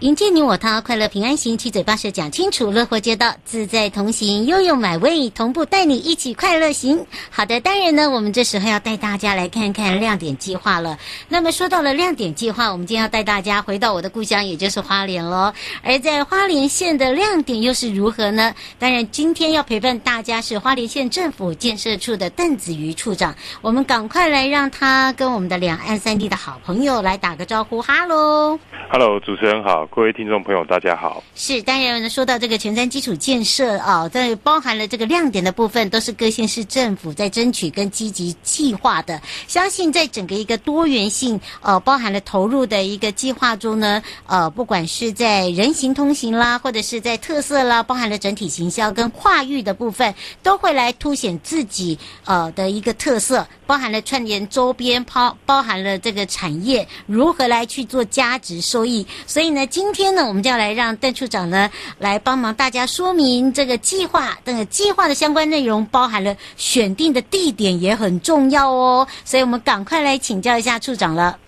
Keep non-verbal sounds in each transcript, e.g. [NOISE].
迎接你我他，快乐平安行，七嘴八舌讲清楚，乐活街道自在同行，悠悠美味同步带你一起快乐行。好的，当然呢，我们这时候要带大家来看看亮点计划了。那么说到了亮点计划，我们今天要带大家回到我的故乡，也就是花莲喽。而在花莲县的亮点又是如何呢？当然，今天要陪伴大家是花莲县政府建设处的邓子瑜处长。我们赶快来让他跟我们的两岸三地的好朋友来打个招呼，哈喽。Hello，主持人好，各位听众朋友，大家好。是，当然呢，说到这个前瞻基础建设啊，在包含了这个亮点的部分，都是各县市政府在争取跟积极计划的。相信在整个一个多元性呃，包含了投入的一个计划中呢，呃，不管是在人行通行啦，或者是在特色啦，包含了整体行销跟跨域的部分，都会来凸显自己呃的一个特色，包含了串联周边，包包含了这个产业如何来去做价值收。益，所以呢，今天呢，我们就要来让邓处长呢来帮忙大家说明这个计划。这个计划的相关内容包含了选定的地点也很重要哦。所以我们赶快来请教一下处长了。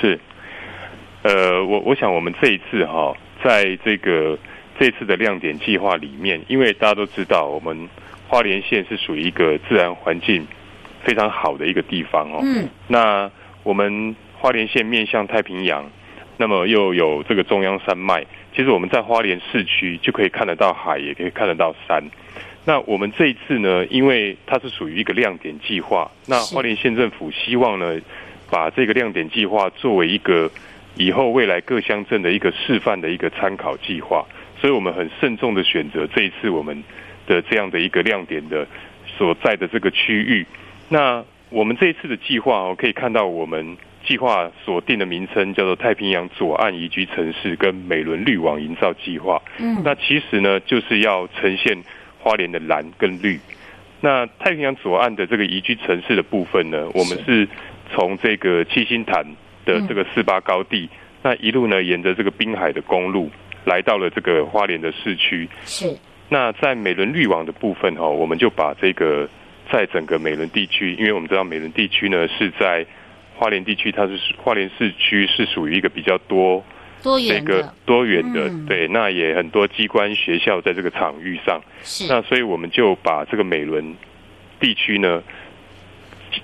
是，呃，我我想我们这一次哈、哦，在这个这次的亮点计划里面，因为大家都知道，我们花莲县是属于一个自然环境非常好的一个地方哦。嗯。那我们花莲县面向太平洋。那么又有这个中央山脉，其实我们在花莲市区就可以看得到海，也可以看得到山。那我们这一次呢，因为它是属于一个亮点计划，那花莲县政府希望呢，把这个亮点计划作为一个以后未来各乡镇的一个示范的一个参考计划，所以我们很慎重的选择这一次我们的这样的一个亮点的所在的这个区域。那我们这一次的计划哦，可以看到我们。计划所定的名称叫做太平洋左岸宜居城市跟美仑绿网营造计划。嗯，那其实呢，就是要呈现花莲的蓝跟绿。那太平洋左岸的这个宜居城市的部分呢，我们是从这个七星潭的这个四八高地，那一路呢，沿着这个滨海的公路，来到了这个花莲的市区。是。那在美仑绿网的部分哈，我们就把这个在整个美仑地区，因为我们知道美仑地区呢是在。花莲地区，它是花莲市区是属于一个比较多多元的。多元的，对，那也很多机关学校在这个场域上，是。那所以我们就把这个美仑地区呢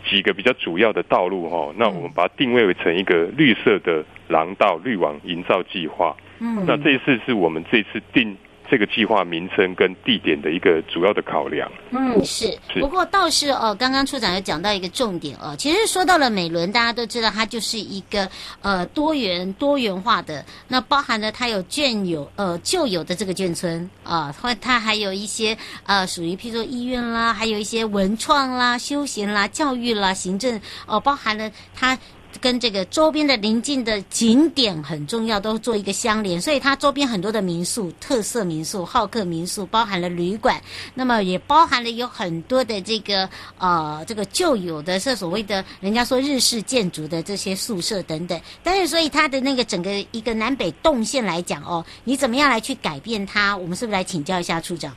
几个比较主要的道路哈，那我们把它定位为成一个绿色的廊道绿网营造计划，嗯，那这一次是我们这次定。这个计划名称跟地点的一个主要的考量，嗯，是。是不过倒是哦，刚刚处长有讲到一个重点哦。其实说到了美伦，大家都知道它就是一个呃多元多元化的，那包含了它有眷有呃旧有的这个眷村啊，或、呃、它还有一些呃属于譬如说医院啦，还有一些文创啦、休闲啦、教育啦、行政哦、呃，包含了它。跟这个周边的邻近的景点很重要，都做一个相连，所以它周边很多的民宿、特色民宿、好客民宿，包含了旅馆，那么也包含了有很多的这个呃这个旧有的是所谓的人家说日式建筑的这些宿舍等等。但是所以它的那个整个一个南北动线来讲哦，你怎么样来去改变它？我们是不是来请教一下处长？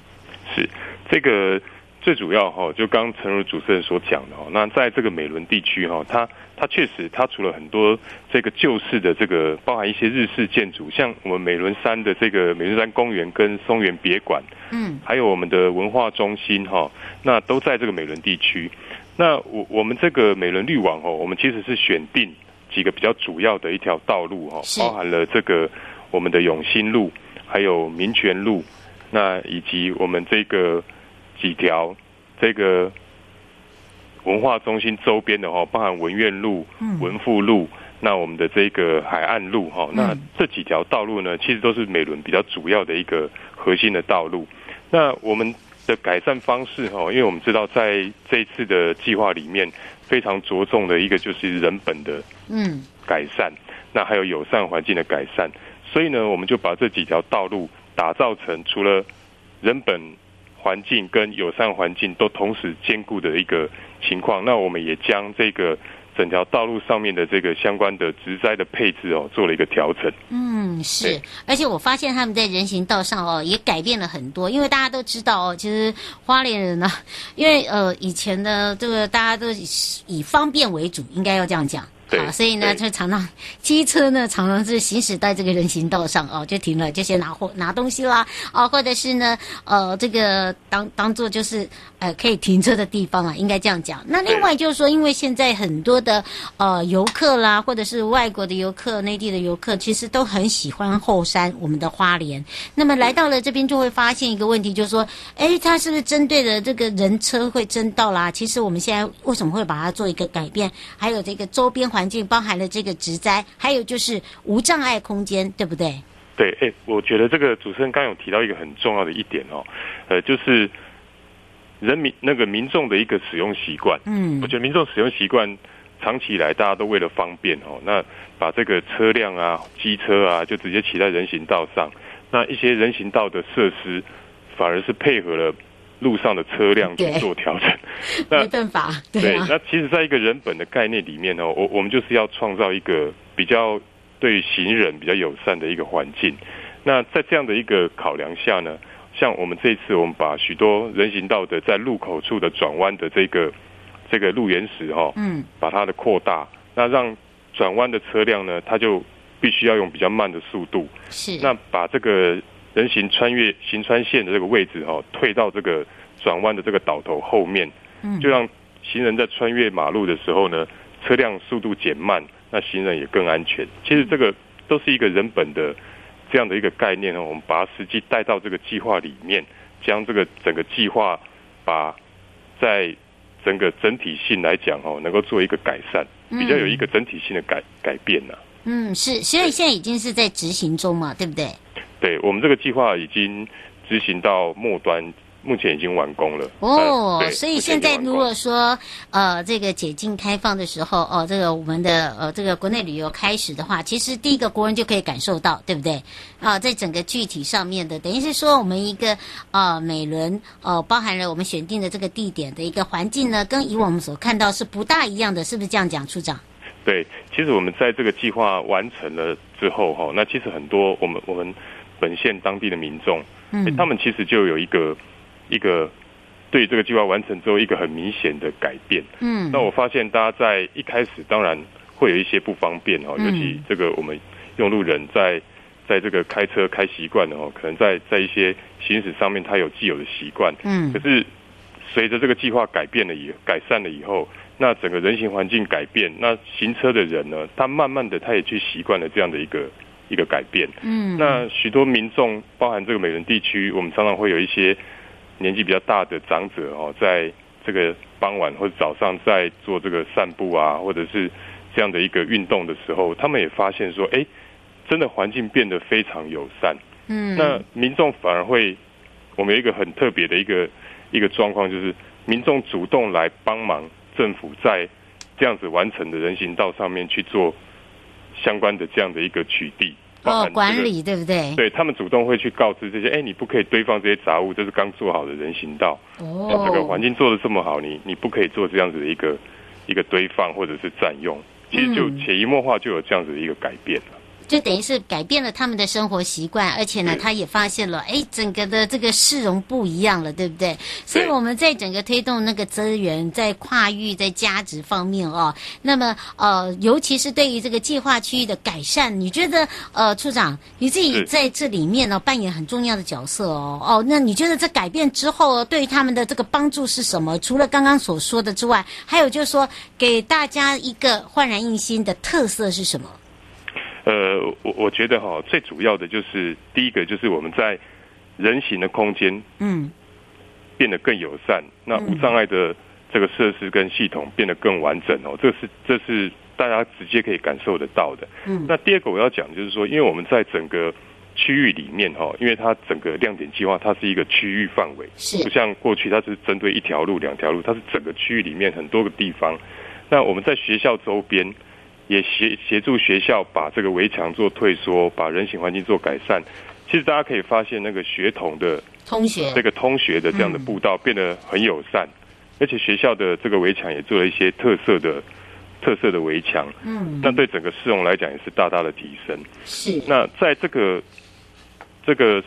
是这个。最主要哈，就刚诚如主持人所讲的哈，那在这个美仑地区哈，它它确实它除了很多这个旧式的这个，包含一些日式建筑，像我们美仑山的这个美仑山公园跟松园别馆，嗯，还有我们的文化中心哈，那都在这个美仑地区。那我我们这个美仑绿网哦，我们其实是选定几个比较主要的一条道路哈，包含了这个我们的永兴路，还有民权路，那以及我们这个。几条这个文化中心周边的哈，包含文苑路、文富路，那我们的这个海岸路哈，那这几条道路呢，其实都是美仑比较主要的一个核心的道路。那我们的改善方式哈，因为我们知道在这一次的计划里面，非常着重的一个就是人本的嗯改善，那还有友善环境的改善，所以呢，我们就把这几条道路打造成除了人本。环境跟友善环境都同时兼顾的一个情况，那我们也将这个整条道路上面的这个相关的植栽的配置哦，做了一个调整。嗯。嗯，是，而且我发现他们在人行道上哦，也改变了很多。因为大家都知道哦，其实花莲人呢，因为呃以前的这个大家都以以方便为主，应该要这样讲。对啊，所以呢，就常常机车呢，常常是行驶在这个人行道上哦，就停了，就先拿货拿东西啦，哦，或者是呢，呃，这个当当做就是呃可以停车的地方啊，应该这样讲。那另外就是说，因为现在很多的呃游客啦，或者是外国的游客、内地的游客，其实都很喜欢后山，我们的花莲。那么来到了这边，就会发现一个问题，就是说，哎，它是不是针对的这个人车会争道啦？其实我们现在为什么会把它做一个改变？还有这个周边。环境包含了这个植栽，还有就是无障碍空间，对不对？对，哎，我觉得这个主持人刚有提到一个很重要的一点哦，呃，就是人民那个民众的一个使用习惯。嗯，我觉得民众使用习惯长期以来大家都为了方便哦，那把这个车辆啊、机车啊，就直接骑在人行道上，那一些人行道的设施反而是配合了。路上的车辆去做调整，[LAUGHS] 那没办法。对，对，那其实，在一个人本的概念里面呢，我我们就是要创造一个比较对行人比较友善的一个环境。那在这样的一个考量下呢，像我们这一次，我们把许多人行道的在路口处的转弯的这个这个路缘石哈，嗯，把它的扩大，那让转弯的车辆呢，它就必须要用比较慢的速度。是，那把这个。人行穿越行穿线的这个位置哈，退到这个转弯的这个岛头后面，嗯就让行人在穿越马路的时候呢，车辆速度减慢，那行人也更安全。其实这个都是一个人本的这样的一个概念哦，我们把它实际带到这个计划里面，将这个整个计划把在整个整体性来讲哦，能够做一个改善，比较有一个整体性的改改变呢。嗯，是，所以现在已经是在执行中嘛，对不对？对，我们这个计划已经执行到末端，目前已经完工了。哦，所以现在如果说呃这个解禁开放的时候，哦，这个我们的呃这个国内旅游开始的话，其实第一个国人就可以感受到，对不对？啊，在整个具体上面的，等于是说我们一个呃美仑呃包含了我们选定的这个地点的一个环境呢，跟以往我们所看到是不大一样的，是不是这样讲，处长？对，其实我们在这个计划完成了之后，哈，那其实很多我们我们。本县当地的民众，嗯，他们其实就有一个一个对这个计划完成之后一个很明显的改变，嗯，那我发现大家在一开始当然会有一些不方便哦，尤其这个我们用路人在在这个开车开习惯的哦，可能在在一些行驶上面他有既有的习惯，嗯，可是随着这个计划改变了以改善了以后，那整个人行环境改变，那行车的人呢，他慢慢的他也去习惯了这样的一个。一个改变，嗯，那许多民众，包含这个美仑地区，我们常常会有一些年纪比较大的长者哦，在这个傍晚或者早上在做这个散步啊，或者是这样的一个运动的时候，他们也发现说，哎，真的环境变得非常友善，嗯，那民众反而会，我们有一个很特别的一个一个状况，就是民众主动来帮忙政府在这样子完成的人行道上面去做。相关的这样的一个取缔、哦，管理对不对？对，他们主动会去告知这些，哎，你不可以堆放这些杂物，这是刚做好的人行道。哦，这个环境做的这么好，你你不可以做这样子的一个一个堆放或者是占用，其实就潜移默化就有这样子的一个改变了。就等于是改变了他们的生活习惯，而且呢，他也发现了，哎，整个的这个市容不一样了，对不对？所以我们在整个推动那个资源在跨域在价值方面哦，那么呃，尤其是对于这个计划区域的改善，你觉得呃，处长你自己在这里面呢扮演很重要的角色哦哦，那你觉得这改变之后对于他们的这个帮助是什么？除了刚刚所说的之外，还有就是说给大家一个焕然一新的特色是什么？呃，我我觉得哈，最主要的就是第一个就是我们在人行的空间，嗯，变得更友善，那无障碍的这个设施跟系统变得更完整哦，这是这是大家直接可以感受得到的。嗯，那第二个我要讲就是说，因为我们在整个区域里面哈，因为它整个亮点计划它是一个区域范围，是不像过去它是针对一条路两条路，它是整个区域里面很多个地方。那我们在学校周边。也协协助学校把这个围墙做退缩，把人行环境做改善。其实大家可以发现，那个学童的通学，这个通学的这样的步道变得很友善，而且学校的这个围墙也做了一些特色的特色的围墙，嗯，但对整个市容来讲也是大大的提升。是。那在这个这个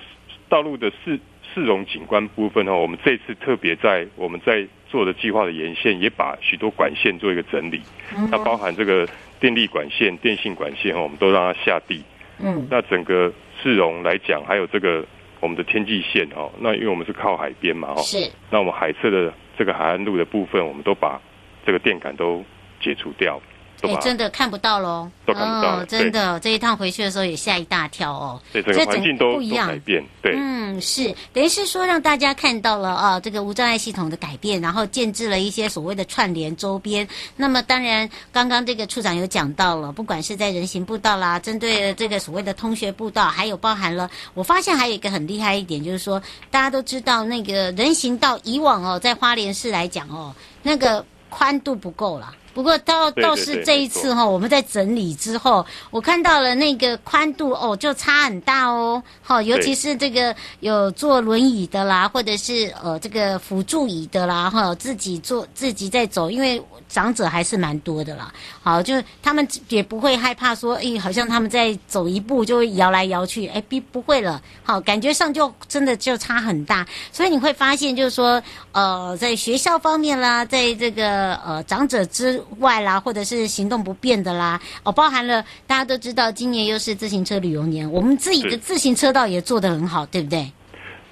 道路的市市容景观部分哈，我们这次特别在我们在做的计划的沿线，也把许多管线做一个整理，嗯，那包含这个电力管线、电信管线哈，我们都让它下地。嗯，那整个市容来讲，还有这个我们的天际线哈，那因为我们是靠海边嘛哈，是。那我们海侧的这个海岸路的部分，我们都把这个电杆都解除掉。哎、欸，真的看不到喽！都看不到哦，真的，这一趟回去的时候也吓一大跳哦。对，整个环境都不一样，改变。对，嗯，是等于是说让大家看到了啊，这个无障碍系统的改变，然后建置了一些所谓的串联周边。那么当然，刚刚这个处长有讲到了，不管是在人行步道啦，针对这个所谓的通学步道，还有包含了，我发现还有一个很厉害一点，就是说大家都知道那个人行道以往哦，在花莲市来讲哦，那个宽度不够了。不过倒倒是这一次哈，我们在整理之后，我看到了那个宽度哦，就差很大哦。好，尤其是这个有坐轮椅的啦，或者是呃这个辅助椅的啦，哈，自己坐自己在走，因为长者还是蛮多的啦。好，就他们也不会害怕说，哎，好像他们在走一步就会摇来摇去，哎，不不会了。好，感觉上就真的就差很大。所以你会发现，就是说，呃，在学校方面啦，在这个呃长者之外啦，或者是行动不便的啦，哦，包含了大家都知道，今年又是自行车旅游年，我们自己的自行车道也做得很好，对不对？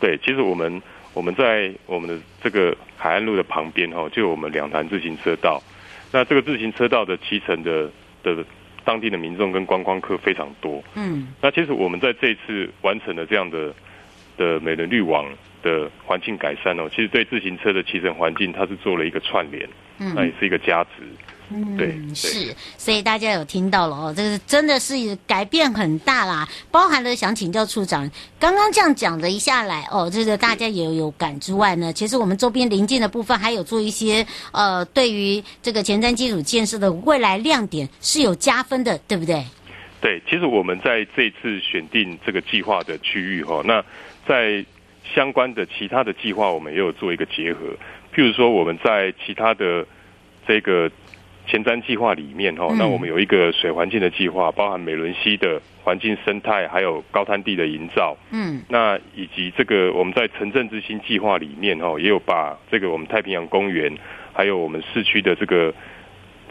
对，其实我们我们在我们的这个海岸路的旁边哈，就有我们两条自行车道。那这个自行车道的骑乘的的当地的民众跟观光客非常多。嗯，那其实我们在这一次完成了这样的的美人绿网的环境改善哦，其实对自行车的骑乘环境，它是做了一个串联，嗯，那也是一个加值。嗯，对，是，所以大家有听到了哦，这个真的是改变很大啦，包含了想请教处长，刚刚这样讲的一下来哦，这个大家也有感之外呢，其实我们周边邻近的部分还有做一些呃，对于这个前瞻基础建设的未来亮点是有加分的，对不对？对，其实我们在这次选定这个计划的区域哈，那在相关的其他的计划，我们也有做一个结合，譬如说我们在其他的这个。前瞻计划里面哈，那我们有一个水环境的计划，包含美仑溪的环境生态，还有高滩地的营造。嗯，那以及这个我们在城镇之星计划里面哈，也有把这个我们太平洋公园，还有我们市区的这个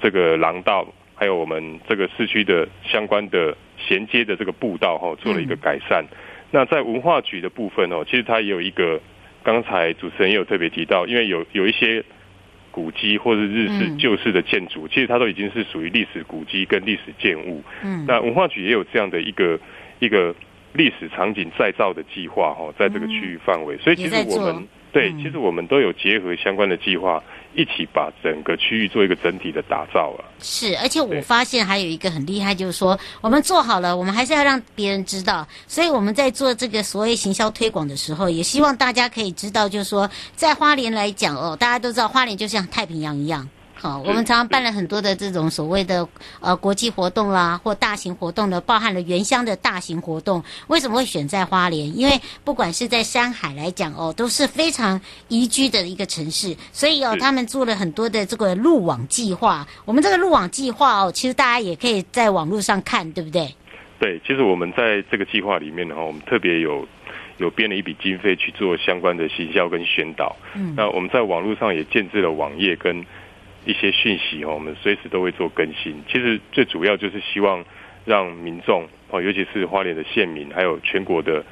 这个廊道，还有我们这个市区的相关的衔接的这个步道哈，做了一个改善。那在文化局的部分哦，其实它也有一个，刚才主持人也有特别提到，因为有有一些。古迹或者日式旧式的建筑，嗯，其实它都已经是属于历史古迹跟历史建物。嗯，那文化局也有这样的一个一个历史场景再造的计划哈，在这个区域范围，所以其实我们。对，其实我们都有结合相关的计划，一起把整个区域做一个整体的打造啊。是，而且我发现还有一个很厉害，就是说我们做好了，我们还是要让别人知道。所以我们在做这个所谓行销推广的时候，也希望大家可以知道，就是说在花莲来讲哦，大家都知道花莲就像太平洋一样。好，我们常常办了很多的这种所谓的呃国际活动啦，或大型活动的，包含了原乡的大型活动。为什么会选在花莲？因为不管是在山海来讲哦，都是非常宜居的一个城市。所以哦，他们做了很多的这个路网计划。我们这个路网计划哦，其实大家也可以在网络上看，对不对？对，其实我们在这个计划里面的话，我们特别有有编了一笔经费去做相关的行销跟宣导。嗯，那我们在网络上也建置了网页跟。一些讯息哦，我们随时都会做更新。其实最主要就是希望让民众哦，尤其是花莲的县民，还有全国的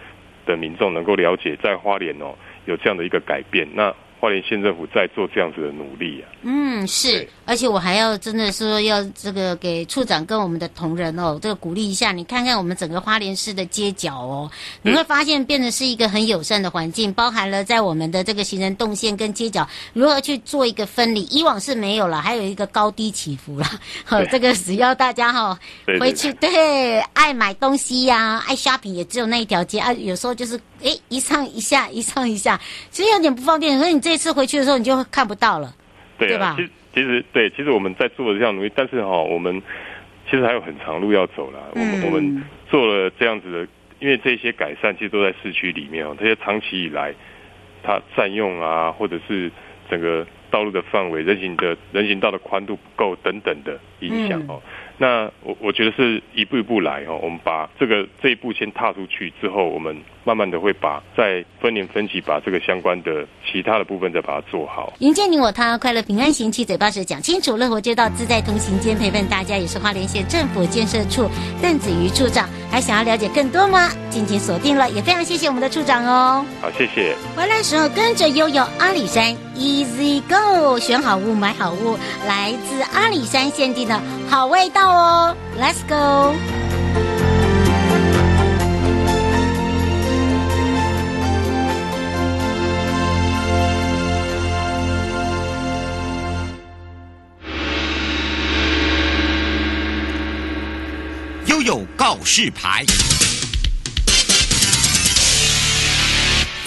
的民众，能够了解在花莲哦有这样的一个改变。那花莲县政府在做这样子的努力啊，嗯，是，而且我还要真的说要这个给处长跟我们的同仁哦，这个鼓励一下，你看看我们整个花莲市的街角哦，你会发现变得是一个很友善的环境，包含了在我们的这个行人动线跟街角如何去做一个分离，以往是没有了，还有一个高低起伏了，[LAUGHS] 呵，这个只要大家哈回去对，爱买东西呀、啊，爱 shopping 也只有那一条街啊，有时候就是哎一上一下一上一下，其实有点不方便，所以你这。这次回去的时候，你就看不到了，对，啊、对吧？其实，其实对，其实我们在做的这样努力，但是哈、哦，我们其实还有很长路要走了。我们、嗯、我们做了这样子的，因为这些改善其实都在市区里面哦，这些长期以来它占用啊，或者是整个道路的范围、人行的人行道的宽度不够等等的影响哦。那我我觉得是一步一步来哦，我们把这个这一步先踏出去之后，我们慢慢的会把再分年分期把这个相关的其他的部分再把它做好。迎接你我他，快乐平安行，七嘴八舌讲清楚，乐活街道自在同行间陪伴大家，也是花莲县政府建设处邓子瑜处长。还想要了解更多吗？敬请锁定了，也非常谢谢我们的处长哦。好，谢谢。回来时候跟着悠悠阿里山 Easy Go，选好物买好物，来自阿里山限定的好味道哦，Let's go。告示牌。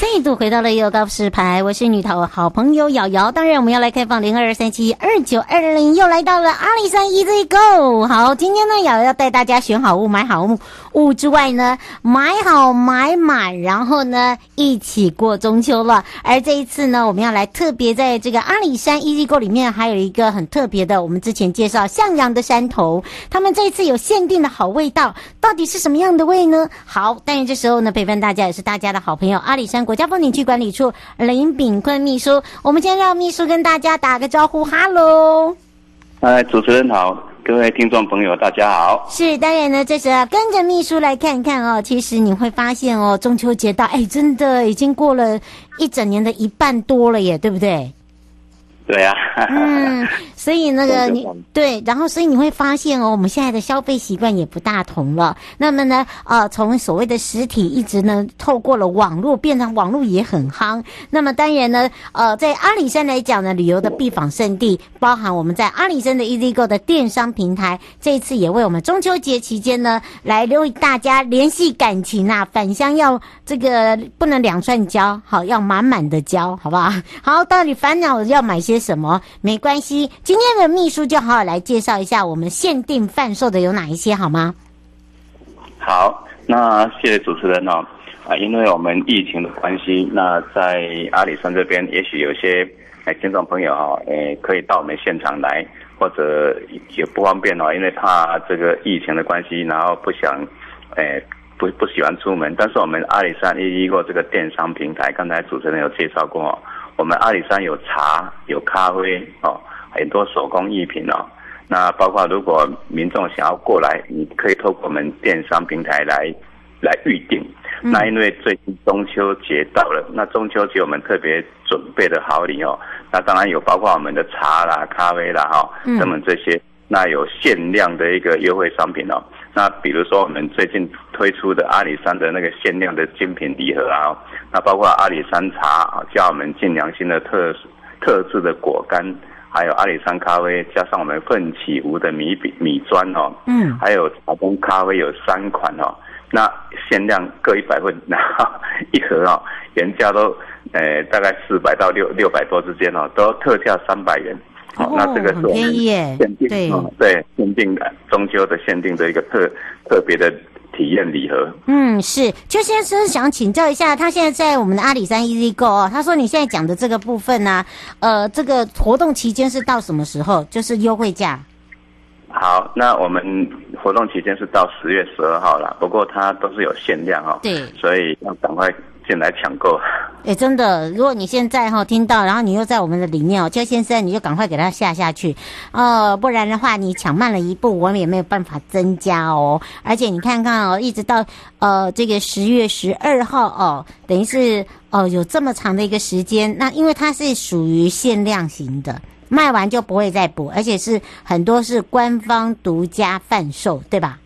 再度回到了一个告示牌，我是女头好朋友瑶瑶。当然，我们要来开放零二三七二九二零，又来到了阿里山 Easy Go。好，今天呢，瑶瑶要带大家选好物买好物。物之外呢，买好买满，然后呢，一起过中秋了。而这一次呢，我们要来特别在这个阿里山 E G O 里面，还有一个很特别的，我们之前介绍向阳的山头，他们这一次有限定的好味道，到底是什么样的味呢？好，但是这时候呢，陪伴大家也是大家的好朋友阿里山国家风景区管理处林炳坤秘书，我们先让秘书跟大家打个招呼，哈喽。哎，主持人好。各位听众朋友，大家好。是，当然呢，这时候跟着秘书来看看哦。其实你会发现哦，中秋节到，哎，真的已经过了一整年的一半多了耶，对不对？对呀、啊，嗯，所以那个你对，然后所以你会发现哦，我们现在的消费习惯也不大同了。那么呢，呃，从所谓的实体一直呢，透过了网络，变成网络也很夯。那么当然呢，呃，在阿里山来讲呢，旅游的必访胜地，包含我们在阿里山的 EasyGo 的电商平台，这一次也为我们中秋节期间呢，来为大家联系感情啊，返乡要这个不能两串交，好，要满满的交，好不好？好，到底烦恼要买些什么？没关系，今天的秘书就好好来介绍一下我们限定贩售的有哪一些，好吗？好，那谢谢主持人哦。啊，因为我们疫情的关系，那在阿里山这边，也许有些哎听众朋友哈，哎可以到我们现场来，或者也不方便哦，因为怕这个疫情的关系，然后不想哎不不喜欢出门。但是我们阿里山 EasyGo 这个电商平台，刚才主持人有介绍过。我们阿里山有茶、有咖啡哦，很多手工艺品哦。那包括如果民众想要过来，你可以透过我们电商平台来来预定。嗯、那因为最近中秋节到了，那中秋节我们特别准备的好礼哦。那当然有包括我们的茶啦、咖啡啦哈，等等这些。那有限量的一个优惠商品哦。那比如说我们最近推出的阿里山的那个限量的精品礼盒啊。那包括阿里山茶啊，加我们晋良心的特特制的果干，还有阿里山咖啡，加上我们奋起湖的米饼米砖哦，嗯，还有茶风咖啡有三款哦，那限量各一百份，然后一盒哦，原价都呃大概四百到六六百多之间哦，都特价三百元，哦，哦，那这个是我们限定对，哦，对，限定的中秋的限定的一个特特别的。体验礼盒，嗯，是，邱先生想请教一下，他现在在我们的阿里山 Easy Go 哦，他说你现在讲的这个部分呢、啊，呃，这个活动期间是到什么时候？就是优惠价。好，那我们活动期间是到十月十二号了，不过它都是有限量哦，对，所以要赶快。进来抢购，哎，真的，如果你现在哈听到，然后你又在我们的里面哦，邱先生，你就赶快给他下下去，哦，不然的话你抢慢了一步，我们也没有办法增加哦。而且你看看哦，一直到呃这个十月十二号哦，等于是哦有这么长的一个时间，那因为它是属于限量型的，卖完就不会再补，而且是很多是官方独家贩售，对吧？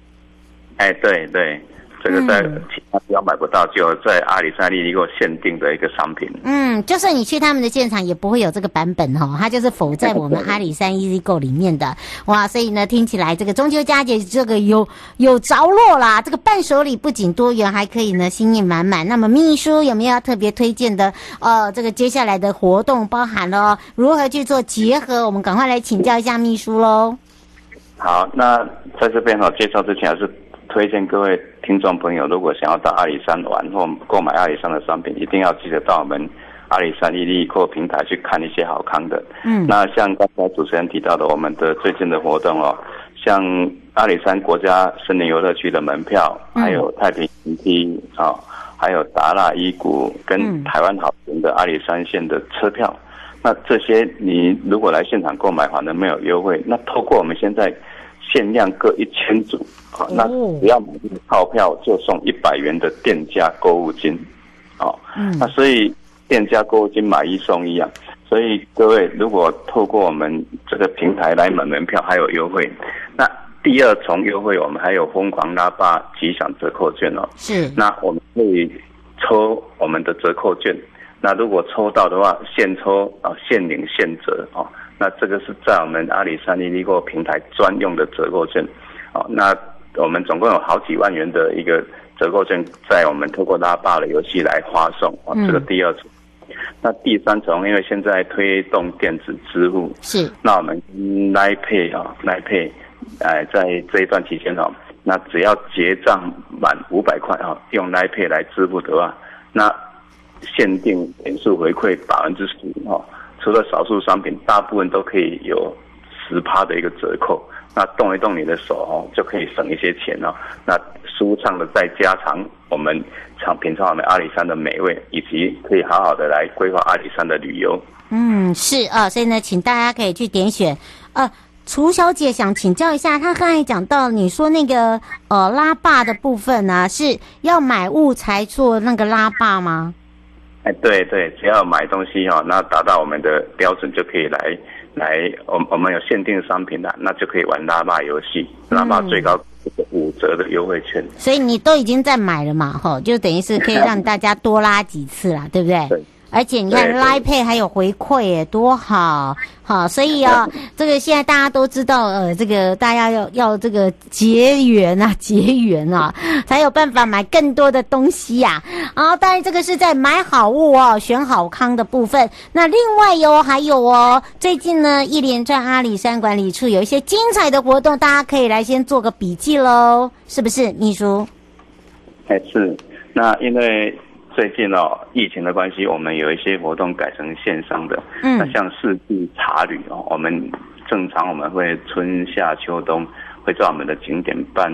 哎，对对。这个在其他地方买不到，就在阿里山一个限定的一个商品。嗯，就算你去他们的现场，也不会有这个版本哈、哦，它就是否在我们 [LAUGHS] 阿里山 Easy Go 里面的。哇，所以呢，听起来这个中秋佳节这个有有着落啦，这个伴手礼不仅多元，还可以呢心意满满。那么秘书有没有要特别推荐的？呃，这个接下来的活动包含了如何去做结合？我们赶快来请教一下秘书喽。好，那在这边哈介绍之前还是。推荐各位听众朋友，如果想要到阿里山玩或购买阿里山的商品，一定要记得到我们阿里山伊利购平台去看一些好康的。嗯，那像刚才主持人提到的，我们的最近的活动哦，像阿里山国家森林游乐区的门票，还有太平云梯啊，还有达拉伊谷跟台湾好行的阿里山线的车票，那这些你如果来现场购买，反正没有优惠。那透过我们现在。限量各一千组，啊，那只要买这个套票就送一百元的店家购物金，啊，嗯，那所以店家购物金买一送一啊，所以各位如果透过我们这个平台来买门票还有优惠，那第二重优惠我们还有疯狂拉霸吉祥折扣券哦，是，那我们可以抽我们的折扣券，那如果抽到的话现抽啊现领现折啊。那这个是在我们阿里山伊利购平台专用的折扣券，哦，那我们总共有好几万元的一个折扣券，在我们透过拉霸的游戏来发送，哦，这个第二层。嗯、那第三层，因为现在推动电子支付，是，那我们 Line Pay 啊，Line Pay，哎，在这一段期间哦，那只要结账满五百块啊，用 Line Pay 来支付的话，那限定点数回馈百分之十哦。除了少数商品，大部分都可以有十趴的一个折扣。那动一动你的手哦，就可以省一些钱哦。那舒畅的再加长我们尝品尝我们阿里山的美味，以及可以好好的来规划阿里山的旅游。嗯，是啊，所以呢，请大家可以去点选。呃，楚小姐想请教一下，她刚才讲到你说那个呃拉霸的部分呢、啊，是要买物才做那个拉霸吗？哎，对对，只要买东西哈，那达到我们的标准就可以来来，我我们有限定商品的，那就可以玩拉霸游戏，拉霸最高五折的优惠券。所以你都已经在买了嘛，哈，就等于是可以让大家多拉几次啦，对不对？对。而且你看，Line Pay 还有回馈耶，多好，好，所以啊，[LAUGHS] 这个现在大家都知道，呃，这个大家要要这个结缘啊，[LAUGHS] 结缘啊，才有办法买更多的东西呀。啊，当然这个是在买好物哦，选好康的部分。那另外哟，还有哦，最近呢，一连串阿里山管理处有一些精彩的活动，大家可以来先做个笔记喽，是不是，秘书？哎，是，那因为。最近哦，疫情的关系，我们有一些活动改成线上的。嗯，那像四季茶旅哦，我们正常我们会春夏秋冬会在我们的景点办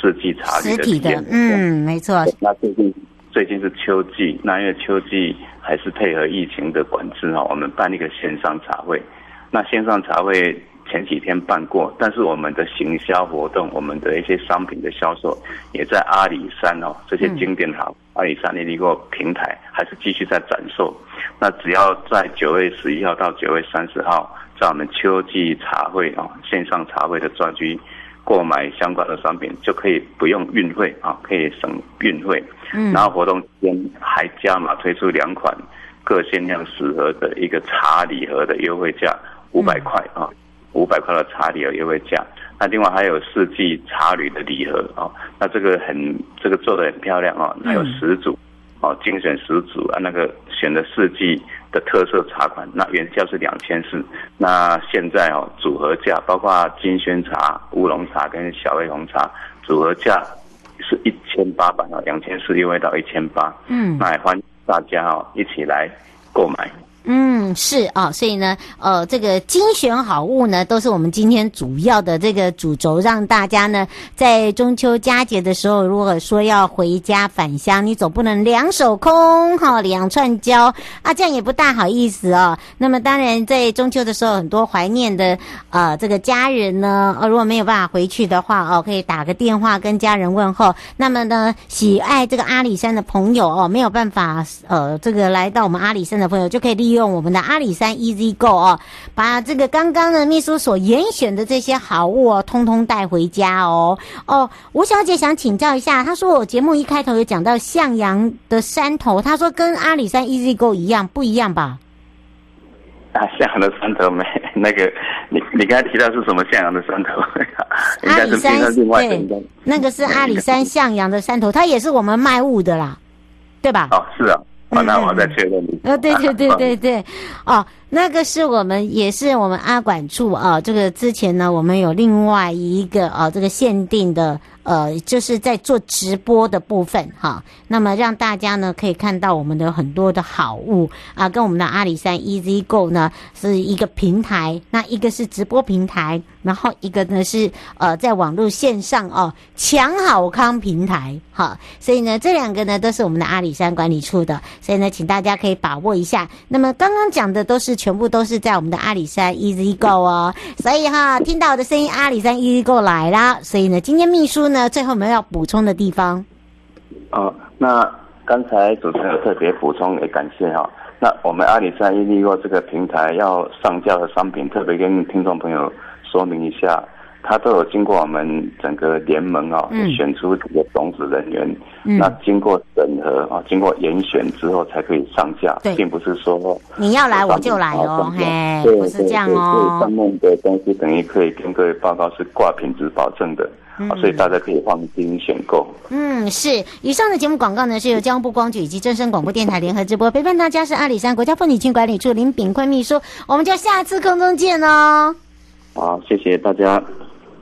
四季茶旅的体验。嗯，没错。那最近最近是秋季，那因为秋季还是配合疫情的管制哦，我们办一个线上茶会。那线上茶会。前几天办过，但是我们的行销活动，我们的一些商品的销售，也在阿里山哦，这些经典好、嗯、阿里山的一个平台，还是继续在展售。那只要在九月十一号到九月三十号，在我们秋季茶会哦，线上茶会的专区购买相关的商品，就可以不用运费啊，可以省运费。嗯，然后活动期间还加码推出两款各限量十盒的一个茶礼盒的优惠价五百块啊。五百块的茶礼盒优惠价，那另外还有四季茶旅的礼盒哦，那这个很这个做的很漂亮哦，还有十组哦，精选十组啊，那个选的四季的特色茶款，那原价是两千四，那现在哦组合价包括金萱茶、乌龙茶跟小味红茶组合价是一千八百哦，两千四优惠到一千八，嗯，那也欢迎大家哦一起来购买。嗯，是啊，所以呢，呃，这个精选好物呢，都是我们今天主要的这个主轴，让大家呢在中秋佳节的时候，如果说要回家返乡，你总不能两手空哈，两串胶啊，这样也不大好意思哦。那么当然，在中秋的时候，很多怀念的呃这个家人呢，呃，如果没有办法回去的话哦，可以打个电话跟家人问候。那么呢，喜爱这个阿里山的朋友哦，没有办法呃这个来到我们阿里山的朋友，就可以利用。用我们的阿里山 Easy Go 哦，把这个刚刚的秘书所严选的这些好物哦，通通带回家哦。哦，吴小姐想请教一下，她说我节目一开头有讲到向阳的山头，她说跟阿里山 Easy Go 一样，不一样吧？啊，向阳的山头没那个，[LAUGHS] 你你刚才提到是什么向阳的山头？[LAUGHS] 阿里山对，那个是阿里山向阳的山头，它也是我们卖物的啦，对吧？哦，是啊。好，那我再确认你。啊，对对对对对，[LAUGHS] 哦，那个是我们也是我们阿管处啊，这个之前呢，我们有另外一个啊，这个限定的。呃，就是在做直播的部分哈，那么让大家呢可以看到我们的很多的好物啊，跟我们的阿里山 Easy Go 呢是一个平台，那一个是直播平台，然后一个呢是呃在网络线上哦抢好康平台哈，所以呢这两个呢都是我们的阿里山管理处的，所以呢请大家可以把握一下。那么刚刚讲的都是全部都是在我们的阿里山 Easy Go 哦，所以哈听到我的声音，阿里山 Easy Go 来啦，所以呢今天秘书呢。最后我们要补充的地方，哦，那刚才主持人有特别补充，也感谢哈。那我们阿里山 Easy Go 这个平台要上架的商品，特别跟听众朋友说明一下，它都有经过我们整个联盟啊，嗯、选出这个种子人员，嗯、那经过审核啊，经过严选之后才可以上架，对并不是说你要来我就来哦，嘿，不是这样哦。上面的东西等于可以跟各位报告是挂品质保证的。嗯、所以大家可以放心选购。嗯，是。以上的节目广告呢，是由交通部光局以及正声广播电台联合直播。陪伴大家是阿里山国家风景区管理处林炳坤秘书。我们就下次空中见哦。好，谢谢大家。